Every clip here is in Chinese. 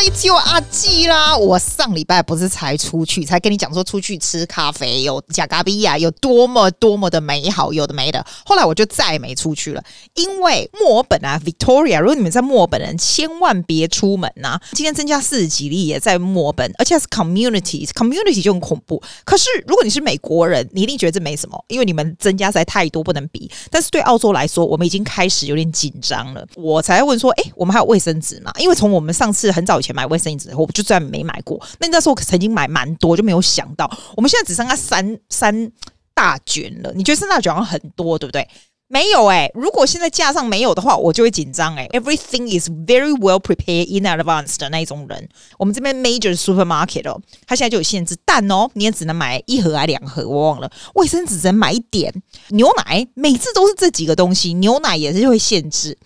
it's your 阿季啦！我上礼拜不是才出去，才跟你讲说出去吃咖啡有假咖啡呀，有多么多么的美好，有的没的。后来我就再也没出去了，因为墨尔本啊，Victoria，如果你们在墨尔本人，千万别出门呐、今天增加四十几例也在墨尔本，而且还是 community，community 就很恐怖。可是如果你是美国人，你一定觉得这没什么，因为你们增加实在太多不能比。但是对澳洲来说，我们已经开始有点紧张了。我才问说，哎，我们还有卫生纸吗？因为从我们上次很早以前买卫生纸，我就再没买过。那那时候曾经买蛮多，就没有想到，我们现在只剩下三三大卷了。你觉得三大卷好像很多，对不对？没有哎、如果现在架上没有的话，我就会紧张哎。Everything is very well prepared in advance 的那一种人。我们这边 major supermarket 哦，它现在就有限制，蛋哦，你也只能买一盒还两盒，我忘了。卫生纸只能买一点，牛奶每次都是这几个东西，牛奶也是会限制。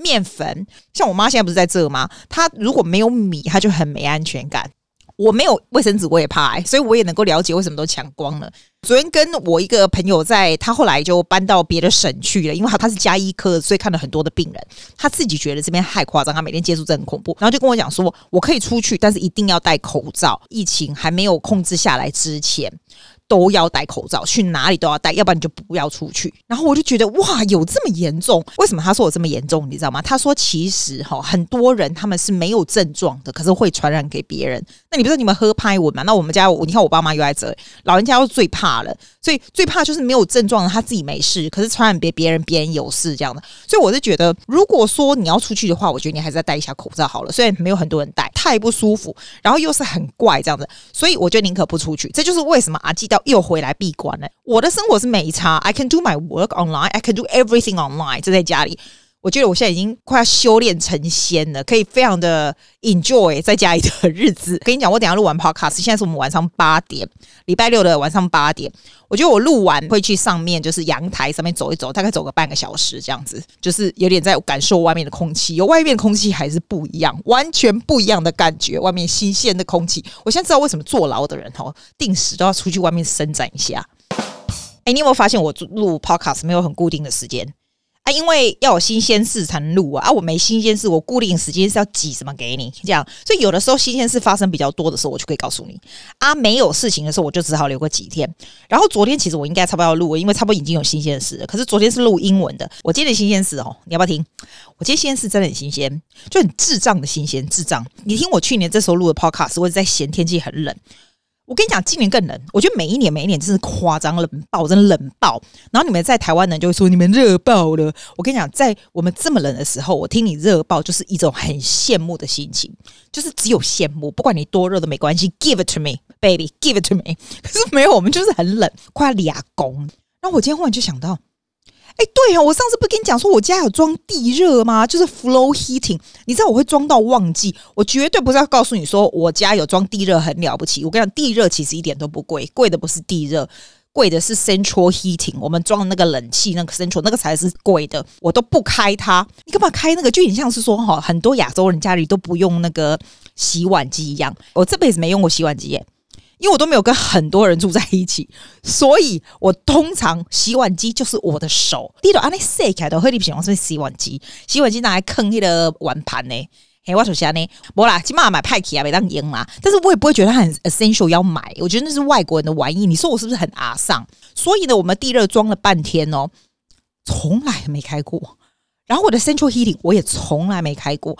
面粉，像我妈现在不是在这吗？她如果没有米，她就很没安全感。我没有卫生纸，我也怕、所以我也能够了解为什么都抢光了。昨天跟我一个朋友在，他后来就搬到别的省去了，因为他他是加医科，所以看了很多的病人。他自己觉得这边太夸张，他每天接触这很恐怖，然后就跟我讲说，我可以出去，但是一定要戴口罩。疫情还没有控制下来之前。都要戴口罩，去哪里都要戴，要不然你就不要出去。然后我就觉得哇，有这么严重？为什么他说我这么严重？你知道吗？他说其实哈，很多人他们是没有症状的，可是会传染给别人。那你不是你们喝拍文嘛？那我们家你看我爸妈又在这，老人家又最怕了，所以最怕就是没有症状的他自己没事，可是传染别别人，别人有事这样的。所以我是觉得，如果说你要出去的话，我觉得你还是要戴一下口罩好了。虽然没有很多人戴，太不舒服，然后又是很怪这样子，所以我就宁可不出去。这就是为什么阿基到。又回来闭关了。我的生活是没差，I can do my work online, I can do everything online。就在家里， 我觉得我现在已经快要修炼成仙了，可以非常的 enjoy 在家里的 日子。跟你讲，我等下录完 podcast，现在是我们晚上八点，礼拜六的晚上八点。我觉得我录完会去上面，就是阳台上面走一走，大概走个半个小时这样子，就是有点在感受外面的空气。有外面的空气还是不一样，完全不一样的感觉。外面新鲜的空气，我现在知道为什么坐牢的人哦，定时都要出去外面伸展一下。哎，你有没有发现我录 podcast 没有很固定的时间？因为要有新鲜事才能录啊！啊，我没新鲜事，我固定时间是要挤什么给你这样，所以有的时候新鲜事发生比较多的时候，我就可以告诉你啊。没有事情的时候，我就只好留个几天。然后昨天其实我应该差不多要录，因为差不多已经有新鲜事了。可是昨天是录英文的，我今天的新鲜事哦，你要不要听？我今天新鲜事真的很新鲜，就很智障的新鲜，智障！你听我去年这时候录的 podcast，我是在嫌天气很冷。我跟你讲，今年更冷。我觉得每一年每一年真是夸张冷爆，真的冷爆。然后你们在台湾人就会说你们热爆了。我跟你讲，在我们这么冷的时候，我听你热爆就是一种很羡慕的心情，就是只有羡慕，不管你多热都没关系，Give it to me, baby, give it to me。可是没有，我们就是很冷，快要俩公。然后我今天忽然就想到。哎，对哦，我上次不跟你讲说我家有装地热吗？就是 floor heating，你知道我会装到忘记。我绝对不是要告诉你说我家有装地热很了不起。我跟你讲，地热其实一点都不贵，贵的不是地热，贵的是 central heating。我们装的那个冷气，那个 central 那个才是贵的。我都不开它，你干嘛开那个？就很像是说哈，很多亚洲人家里都不用那个洗碗机一样。我这辈子没用过洗碗机耶。因为我都没有跟很多人住在一起，所以我通常洗碗机就是我的手。第一个，安尼洗起来都喝你不喜欢是洗碗机，洗碗机拿来坑那个碗盘呢？嘿，我首先呢，不啦，起码买派克啊，没当赢嘛。但是我也不会觉得它很 essential 要买，我觉得那是外国人的玩意。你说我是不是很阿桑？所以呢，我们地热装了半天哦，从来没开过。然后我的 central heating 我也从来没开过。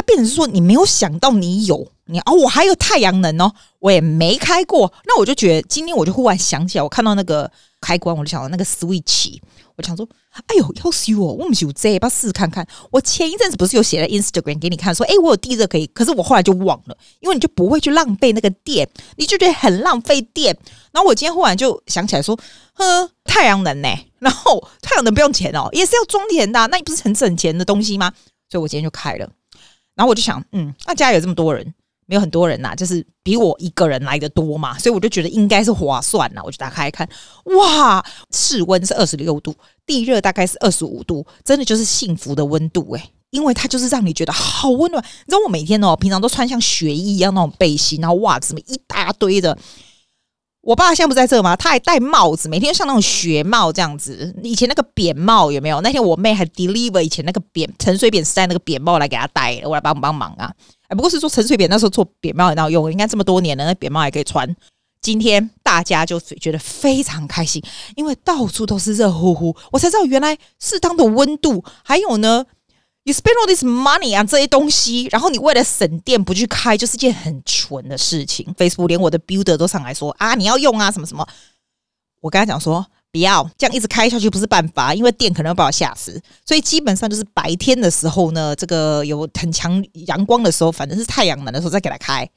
它变成是说，你没有想到你有你哦，我还有太阳能哦，我也没开过。那我就觉得今天我就忽然想起来，我看到那个开关，我就想到那个 switch，我想说，哎呦，要修哦，我们就这，把试试看看。我前一阵子不是有写在 Instagram 给你看，说，哎，我有地热可以，可是我后来就忘了，因为你就不会去浪费那个电，你就觉得很浪费电。然后我今天忽然就想起来说，呵，太阳能呢？然后太阳能不用钱哦，也是要装电的，那你不是很省钱的东西吗？所以我今天就开了。然后我就想，嗯，那家有这么多人，没有很多人呐、就是比我一个人来的多嘛，所以我就觉得应该是划算呐。我就打开一看，哇，室温是二十六度，地热大概是二十五度，真的就是幸福的温度诶，因为它就是让你觉得好温暖。你知道我每天哦，平常都穿像雪衣一样那种背心，然后袜子什么一大堆的。我爸现在不在这吗？他还戴帽子，每天像那种雪帽这样子。以前那个扁帽有没有？那天我妹还 deliver 以前那个扁陈水扁时代那个扁帽来给他戴，我来帮帮忙啊！哎，不过是说陈水扁那时候做扁帽也很好用，应该这么多年了，那扁帽还可以穿。今天大家就觉得非常开心，因为到处都是热乎乎，我才知道原来适当的温度，还有呢。You spend all this money 啊，这些东西，然后你为了省电不去开，就是件很蠢的事情。Facebook 连我的 builder 都上来说啊，你要用啊，什么什么。我跟他讲说，不要这样一直开下去不是办法，因为电可能会把我吓死。所以基本上就是白天的时候呢，这个有很强阳光的时候，反正是太阳能的时候再给它开。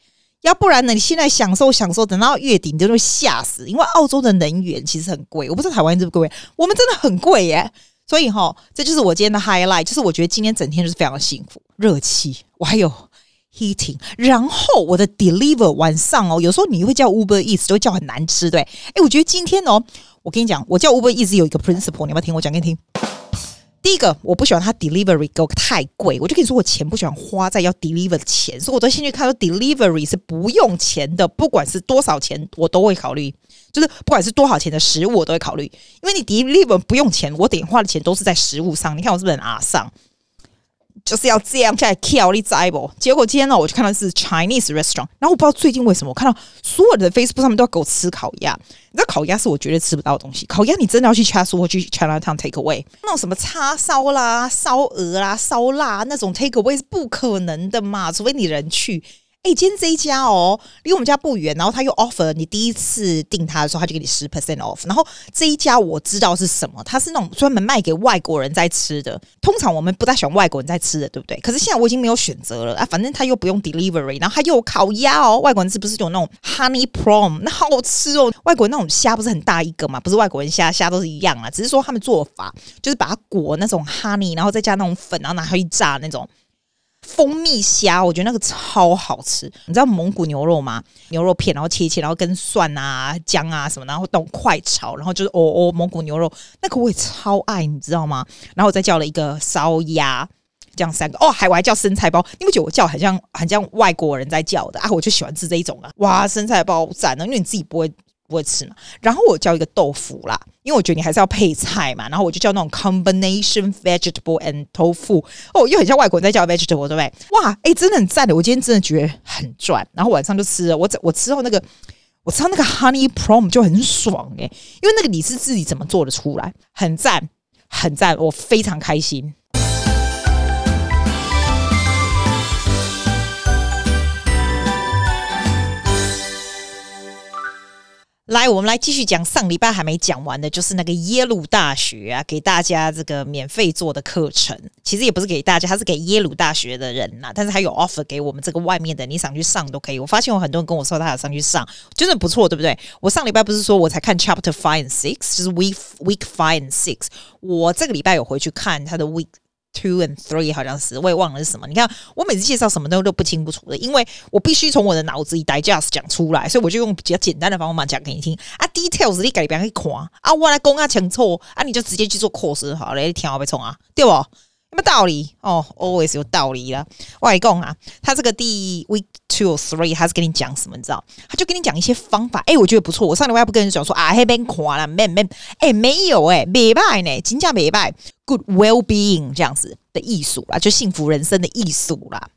要不然呢，你现在享受享受，等到月底你就会吓死，因为澳洲的能源其实很贵。我不知道台湾是不是贵，我们真的很贵耶。所以哈，这就是我今天的 highlight，就是我觉得今天整天就是非常的幸福，热气，我还有 heating，然后我的 deliver 晚上哦，有时候你会叫 Uber Eats 都会叫很难吃，对，哎，我觉得今天哦，我跟你讲，我叫 Uber Eats 有一个 principle，你要不要听我讲给你听？第一个，我不喜欢他 delivery 给我太贵，我就跟你说，我钱不喜欢花在要 deliver 的钱，所以我都先去看说 delivery 是不用钱的，不管是多少钱，我都会考虑。就是不管是多少钱的食物，我都会考虑，因为你 deliver 不用钱，我点花的钱都是在食物上。你看我是不是很阿桑？就是要这样在 kill 你知不？结果今天呢，我就看到是 Chinese restaurant，然后我不知道最近为什么，我看到所有的 Facebook 上面都要给我吃烤鸭。你知道烤鸭是我绝对吃不到的东西，烤鸭你真的要去 Chatswood 或去 Chinatown take away，那种什么叉烧啦、烧鹅啦、烧腊那种 take away 是不可能的嘛，除非你人去。哎、今天这一家哦，离我们家不远，然后他又 offer 你第一次订他的时候，他就给你十 percent off。然后这一家我知道是什么，它是那种专门卖给外国人在吃的。通常我们不太喜欢外国人在吃的，对不对？可是现在我已经没有选择了啊，反正他又不用 delivery，然后他又有烤鸭哦。外国人是不是有那种 honey prawn？那好吃哦。外国人那种虾不是很大一个嘛？不是外国人虾，虾都是一样啊，只是说他们做法就是把它裹那种 honey，然后再加那种粉，然后拿它去炸那种。蜂蜜虾，我觉得那个超好吃。你知道蒙古牛肉吗？牛肉片，然后切切，然后跟蒜啊、姜啊什么，然后那种快炒，然后就是哦哦，蒙古牛肉那个我也超爱，你知道吗？然后我再叫了一个烧鸭，这样三个哦，还我还叫生菜包。你不觉得我叫很像很像外国人在叫的啊？我就喜欢吃这一种啊！哇，生菜包赞了，因为你自己不会。不会吃嘛？然后我叫一个豆腐啦，因为我觉得你还是要配菜嘛。然后我就叫那种 combination vegetable and tofu。哦，又很像外国人在叫 vegetable，对不对？哇，哎、真的很赞的。我今天真的觉得很赚。然后晚上就吃了，我我吃后那个，我吃到那个 honey prawn 就很爽哎、因为那个你是自己怎么做的出来，很赞，很赞，我非常开心。来，我们来继续讲上礼拜还没讲完的，就是那个耶鲁大学啊，给大家这个免费做的课程。其实也不是给大家，他是给耶鲁大学的人呐、但是还有 offer 给我们这个外面的，你想去上都可以。我发现有很多人跟我说他想上去上，真的不错，对不对？我上礼拜不是说我才看 chapter five and six，就是 week week five and six。我这个礼拜有回去看他的 week。Two and three 好像是，我也忘了是什么。你看，我每次介绍什么都都不清不楚的，因为我必须从我的脑子里 digest 讲出来，所以我就用比较简单的方法讲给你听啊。Details 你改变可以看啊，我来讲啊讲错啊，你就直接去做 course 好了，你听我没错啊，对不？有没有道理哦？Always 有道理了。我来讲啊，他这个第 week two or three，他是跟你讲什么？你知道？他就跟你讲一些方法。哎、我觉得不错。我上礼拜不跟你讲说啊，那边看了没没？哎、欸，没有哎、欸，没败呢，金价没败。Good well-being 这样子的艺术啦，就幸福人生的艺术啦。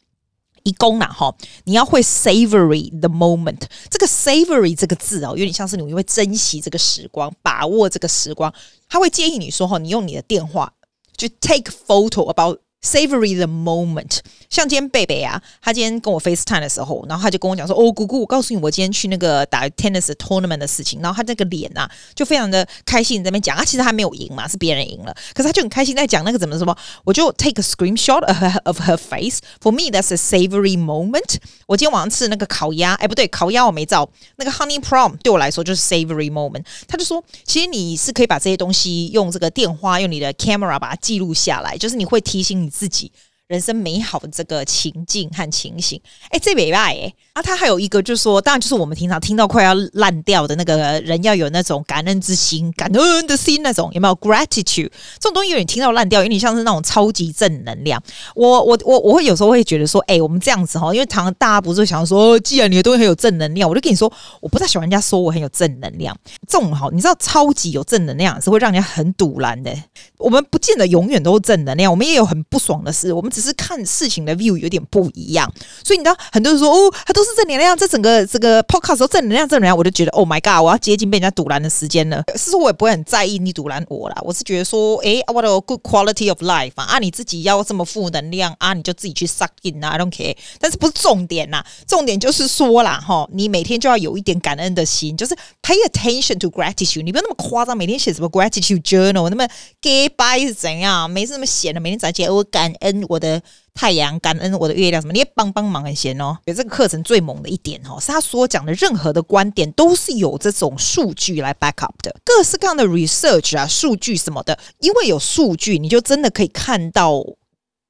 一共啦哈，你要会 savory the moment。这个 savory 这个字哦，有点像是你会珍惜这个时光，把握这个时光。他会建议你说哈，你用你的电话就 take photo about。Savory the moment，像今天贝贝啊，他今天跟我 FaceTime 的时候，然后他就跟我讲说：“哦，姑姑，我告诉你，我今天去那个打 tennis tournament 的事情。”然后他那个脸啊，就非常的开心在那边讲。他其实还没有赢嘛，是别人赢了，可是他就很开心在讲那个怎么什么。我就 take a screenshot of her face For me, that's a savory moment。我今天晚上吃的那个烤鸭，哎，不对，烤鸭我没照。那个 honey prom 对我来说就是 savory moment。他就说，其实你是可以把这些东西用这个电话，用你的 camera 把它记录下来，就是你会提醒你。自己，人生美好的这个情境和情形。哎，这礼拜哎，啊，他还有一个就是说，当然就是我们平常听到快要烂掉的那个人要有那种感恩之心、感恩的心那种，有没有 gratitude 这种东西？有点听到烂掉，有点像是那种超级正能量。我我我我会有时候会觉得说，哎，我们这样子哈，因为常常大家不是想说，既然你的东西很有正能量，我就跟你说，我不太喜欢人家说我很有正能量。这种哈，你知道，超级有正能量是会让人家很赌烂的。我们不见得永远都是正能量，我们也有很不爽的事。我们只是看事情的 view 有点不一样，所以你知道，很多人说哦，他都是正能量，这整个这个 podcast 都正能量，正能量，我就觉得 Oh my God，我要接近被人家赌烂的时间了。是说，我也不会很在意你赌烂我啦。我是觉得说，哎，what a good quality of life 啊，你自己要这么负能量啊，你就自己去 suck in 啊，I don't care。但是不是重点呐？重点就是说啦，哈，你每天就要有一点感恩的心，就是 pay attention to gratitude。你不要那么夸张，每天写什么 gratitude journal，那么 gay by 是怎样？没事那么闲的，每天早上起我感恩我的太阳，感恩我的月亮，什么你也帮帮忙很闲哦。觉得这个课程最猛的一点哦，是他所讲的任何的观点都是有这种数据来 back up 的，各式各样的 research 啊，数据什么的，因为有数据，你就真的可以看到。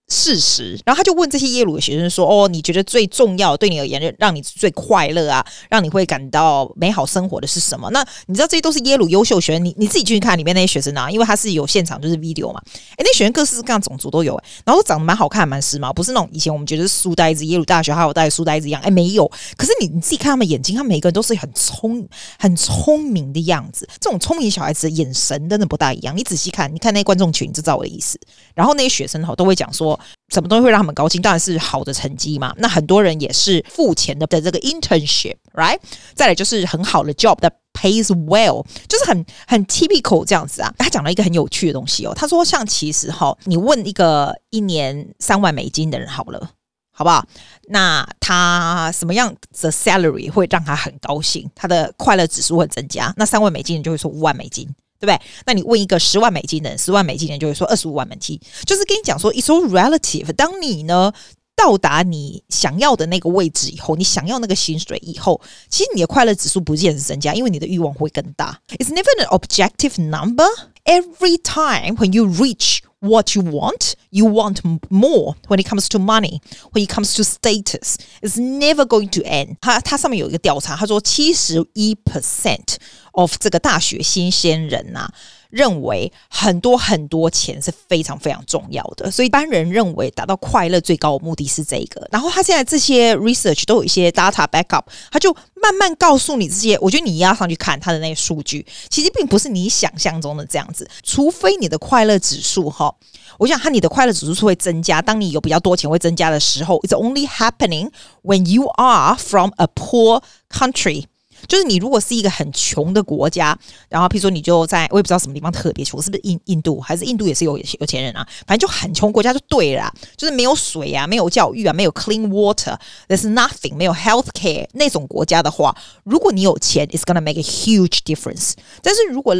事实，然后他就问这些耶鲁的学生说：“哦，你觉得最重要对你而言，让你最快乐啊，让你会感到美好生活的是什么？”那你知道这些都是耶鲁优秀学生，你你自己进去看里面那些学生啊，因为他是有现场就是 video 嘛，诶，那学生各式各样种族都有，然后长得蛮好看，蛮时髦，不是那种以前我们觉得是书呆子，耶鲁大学还有带书呆子一样，诶，没有。可是你你自己看他们眼睛，他们每个人都是很聪很聪明的样子，这种聪明小孩子的眼神真的不大一样。你仔细看，你看那些观众群，就知道我的意思。然后那些学生哈都会讲说。什么东西会让他们高兴？当然是好的成绩嘛。那很多人也是付钱的的这个 internship，right？再来就是很好的 job that pays well，就是很很 typical 这样子啊。他讲了一个很有趣的东西哦。他说，像其实哈，你问一个一年三万美金的人好了，好不好？那他什么样的 salary 会让他很高兴？他的快乐指数会增加？那三万美金人就会说五万美金。对不对？那你问一个十万美金的人，十万美金的人就会说二十五万美金，就是跟你讲说，it's all relative。当你呢到达你想要的那个位置以后，你想要那个薪水以后，其实你的快乐指数不见增加，因为你的欲望会更大。It's never an objective number. Every time when you reach what you want, you want more. When it comes to money, when it comes to status, it's never going to end. 它它上面有一个调查，他说七十一 percent。of 这个大学新鲜人呐、啊， 认为很多很多钱是非常非常重要的，所以一般人认为达到快乐最高的目的是这个。然后他现在这些 research 都有一些 data backup，他就慢慢告诉你这些。我觉得你压上去看他的那些数据，其实并不是你想象中的这样子。除非你的快乐指数哈，我想看你的快乐指数是会增加，当你有比较多钱会增加的时候，it's only happening when you are from a poor country。就是你如果是一个很穷的国家，然后譬如说你就在我也不知道什么地方特别穷，是不是印印度还是印度也是有有钱人啊？反正就很穷国家就对了，就是没有水啊，没有教育啊，没有 clean water，there's nothing，没有 health care 那种国家的话，如果你有钱，it's gonna make a huge difference。但是如果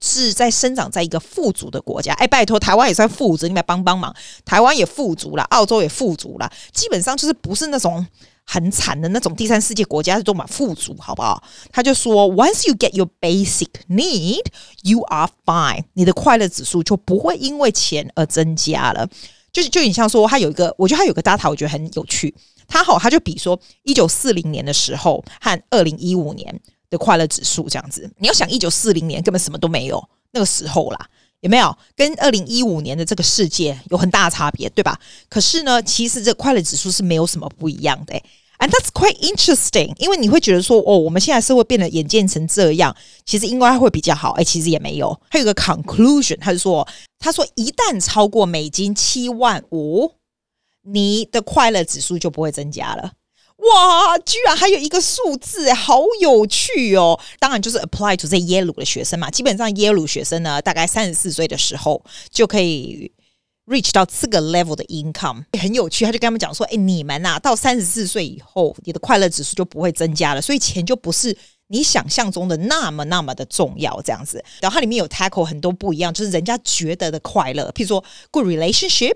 是在生长在一个富足的国家，哎，拜托，台湾也算富足，你来帮帮忙，台湾也富足了，澳洲也富足了，基本上就是不是那种。很惨的那种第三世界国家是多么富足，好不好？他就说，Once you get your basic need, you are fine。你的快乐指数就不会因为钱而增加了。就是就你像说，他有一个，我觉得他有个 data，我觉得很有趣。他好，他就比说一九四零年的时候和二零一五年的快乐指数这样子。你要想一九四零年根本什么都没有，那个时候啦。有没有跟二零一五年的这个世界有很大的差别，对吧？可是呢，其实这快乐指数是没有什么不一样的诶，and that's quite interesting。因为你会觉得说，哦，我们现在社会变得演变成这样，其实应该会比较好。诶，其实也没有。还有个 conclusion，他就说，他说一旦超过美金七万五，你的快乐指数就不会增加了。哇，居然还有一个数字，好有趣哦！当然就是 apply to 这耶鲁的学生嘛。基本上耶鲁学生呢，大概三十四岁的时候就可以 reach 到这个 level 的 income，很有趣。他就跟他们讲说：“哎，你们呐、啊，到三十四岁以后，你的快乐指数就不会增加了，所以钱就不是你想象中的那么那么的重要。”这样子，然后它里面有 tackle 很多不一样，就是人家觉得的快乐，譬如说 good relationship。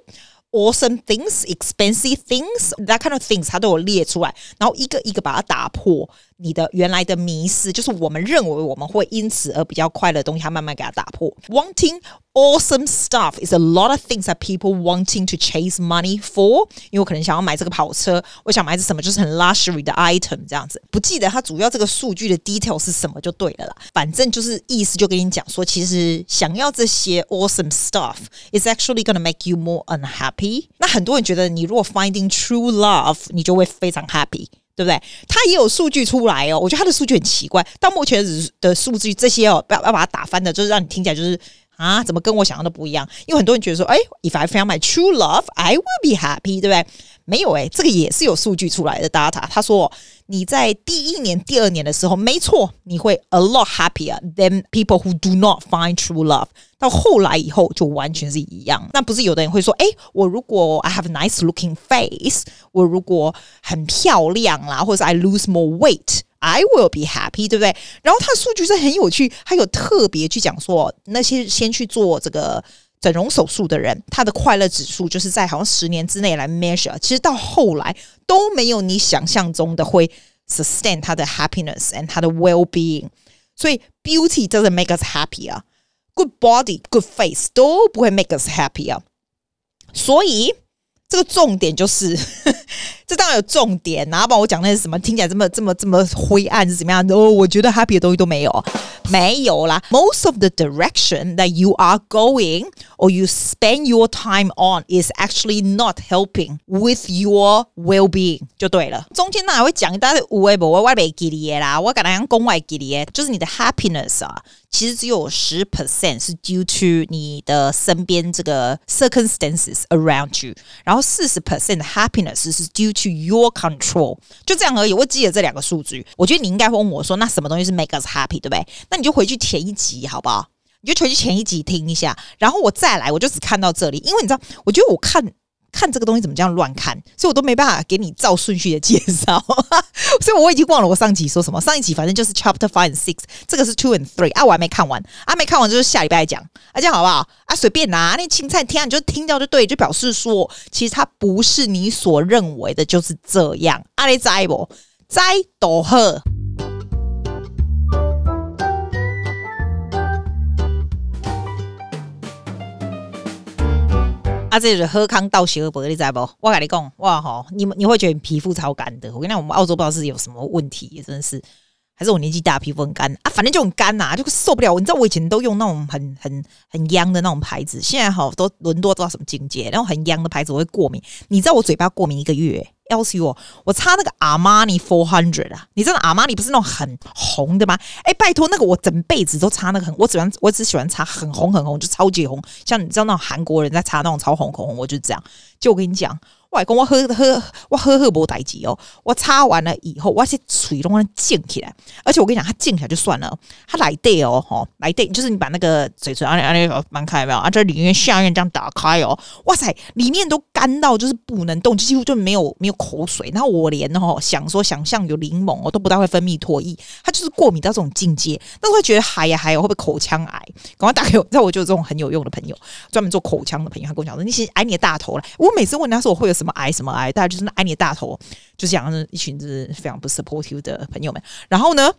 Awesome things, expensive things, that kind of things，它都有列出来，然后一个一个把它打破。你的原来的迷思，就是我们认为我们会因此而比较快乐的东西，它慢慢给它打破。Wanting awesome stuff is a lot of things that people wanting to chase money for。因为我可能想要买这个跑车，我想买这什么，就是很 luxury 的 item 这样子。不记得它主要这个数据的 detail 是什么就对了啦。反正就是意思就跟你讲说，其实想要这些 awesome stuff is actually gonna make you more unhappy。那很多人觉得，你如果 finding true love，你就会非常 happy。 对不对？他也有数据出来哦，我觉得他的数据很奇怪。到目前的数据这些哦，要要把它打翻的，就是让你听起来就是啊，怎么跟我想象的不一样？因为很多人觉得说，哎，If I found my true love, I will be happy，对不对？没有诶，这个也是有数据出来的 data。他说你在第一年、第二年的时候，没错，你会 a lot happier than people who do not find true love。到后来以后就完全是一样。那不是有的人会说，哎，我如果 I have a nice looking face，我如果很漂亮啦，或者是 I lose more weight，I will be happy，对不对？然后他的数据是很有趣，他有特别去讲说，那些先去做这个。整容手术的人，他的快乐指数就是在好像十年之内来 measure，其实到后来都没有你想象中的会 sustain 他的 happiness and 他的 well being。所以 beauty doesn't make us happier，good body，good face 都不会 make us happier。所以这个重点就是，这当然有重点，然后帮我讲那些什么听起来这么这么这么灰暗是怎么样的？哦，我觉得 happy 的东西都没有。没有啦，most of the direction that you are going or you spend your time on is actually not helping with your well-being 就对了。中间呢还会讲一大堆无谓不我外边给你啦，我跟他讲公外给你，就是你的 happiness 啊，其实只有十 percent 是 due to 你的身边这个 circumstances around you，然后四十 percent 的 happiness 是 due to to your control，就这样而已。我记得这两个数据，我觉得你应该问我说，那什么东西是 make us happy，对不对？那你就回去填一集好不好？你就回去前一集听一下，然后我再来，我就只看到这里，因为你知道，我觉得我看看这个东西怎么这样乱看，所以我都没办法给你照顺序的介绍，所以我已经忘了我上集说什么。上一集反正就是 Chapter Five and Six，这个是 Two and Three 啊，我还没看完啊，没看完就是下礼拜讲啊，这样好不好？啊，随便拿那青菜听啊，你就听掉就对，就表示说其实它不是你所认为的就是这样。啊，你知不？知都好。啊，这是喝康道喜而不，你知不？我跟你讲，哇吼，你们你会觉得你皮肤超干的。我跟你讲，我们澳洲不知道是有什么问题，真的是，还是我年纪大，皮肤很干啊，反正就很干呐、啊，就受不了。你知道我以前都用那种很很很痒的那种牌子，现在好都伦多知道什么境界？那种很痒的牌子我会过敏。你知道我嘴巴过敏一个月？要死我！我擦那个阿玛尼 Four Hundred 啊，你知道阿玛尼不是那种很红的吗？哎，拜托，那个我整辈子都擦那个很，我只欢，我只喜欢擦很红很红，就超级红，像你知道那种韩国人在擦那种超红口红，我就这样。就我跟你讲。外公，我喝喝我喝喝无代志哦。我擦完了以后，我是嘴拢能静起来，而且我跟你讲，它静起来就算了，它来对哦，吼来对，就是你把那个嘴唇啊啊那个蛮开没有啊？这里面下面这样打开哦，哇塞，里面都干到就是不能动，就几乎就没有没有口水。然后我连哦想说想象有柠檬，我都不大会分泌唾液，它就是过敏到这种境界，那会觉得嗨呀嗨呀，会不会口腔癌？赶快打给我，那我就有这种很有用的朋友，专门做口腔的朋友，他跟我讲说，你其实挨你的大头了。我每次问他说我会有什么。癌？什么癌？大家就是那挨你的大头，就是讲一群就是非常不 supportive 的朋友们。然后呢，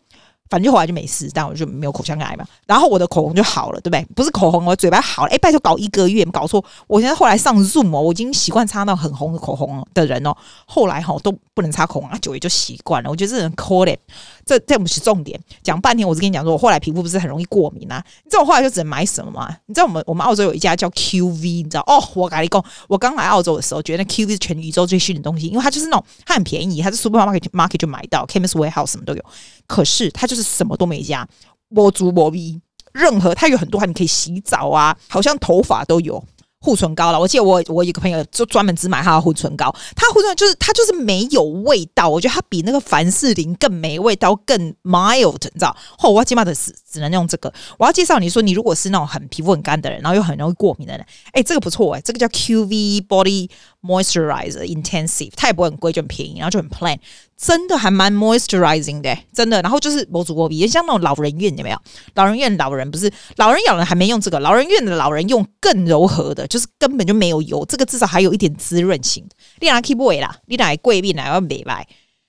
反正就后来就没事，但我就没有口腔癌嘛。然后我的口红就好了，对不对？不是口红，我嘴巴好了。哎，拜托，搞一个月，搞错。我现在后来上 Zoom 哦，我已经习惯擦到很红的口红的人哦。后来哈都不能擦口红啊，久也就习惯了。我觉得这人可怜。这这不是重点，讲半天，我是跟你讲说，我后来皮肤不是很容易过敏啊？你知道我后来就只能买什么吗？你知道我们我们澳洲有一家叫 QV，你知道哦？我跟你讲，我刚来澳洲的时候，觉得那 QV 是全宇宙最新的东西，因为它就是那种它很便宜，它是 supermarket market 就买到，Chemist Warehouse 什么都有。可是它就是什么都没加，波珠波 V，，任何它有很多，它你可以洗澡啊，好像头发都有。护唇膏了，我记得我我一个朋友就专门只买他的护唇膏，他护唇就是它就是没有味道，我觉得它比那个凡士林更没味道，更 mild，你知道？后我起码的只只能用这个。我要介绍你说，你如果是那种很皮肤很干的人，然后又很容易过敏的人，哎，这个不错哎，这个叫 QV Body Moisturizer Intensive，它也不会很贵，就很便宜，然后就很 plain。真的还蛮 moisturizing 的，真的。然后就是模组过鼻，像那种老人院有没有？老人院老人不是老人，老人还没用这个，老人院的老人用更柔和的，就是根本就没有油，这个至少还有一点滋润性。你拿 keep away 啦，你拿贵宾来要美白。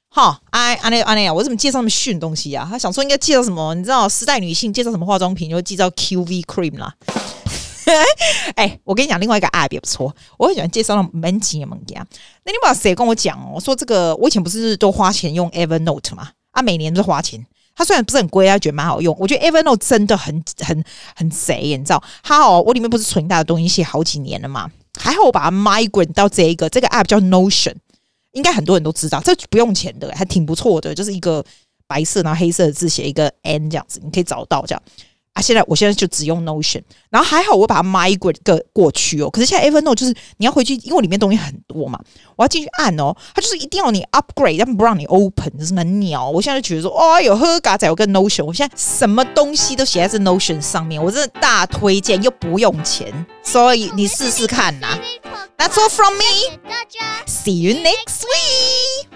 哈，哎，安内安内啊，我怎么介绍那么逊东西啊？他想说应该介绍什么？你知道时代女性介绍什么化妆品，就会介绍 QV cream 啦。哎、我跟你讲，另外一个 app 也不错，我很喜欢介绍那种门禁的门禁。那你不知道谁跟我讲哦？说这个我以前不是都花钱用 Evernote 嘛？啊，每年都花钱。它虽然不是很贵，啊，觉得蛮好用。我觉得 Evernote 真的很很很贼，你知道？它哦，我里面不是存大的东西，写好几年了嘛。还好我把它 migrate 到这一个这个 app 叫 Notion。应该很多人都知道，这不用钱的，还挺不错的，就是一个白色然后黑色的字写一个 N 这样子，你可以找到这样啊。现在我现在就只用 Notion，然后还好我把它 migrate 个过去哦。可是现在 Evernote 就是你要回去，因为里面东西很多嘛，我要进去按哦，它就是一定要你 upgrade，但不让你 open，就是很鸟。我现在就觉得说，哦，有喝嘎仔有个 Notion，我现在什么东西都写在这 Notion 上面，我真的大推荐，又不用钱，所以你试试看呐。That's all from me. See you next week.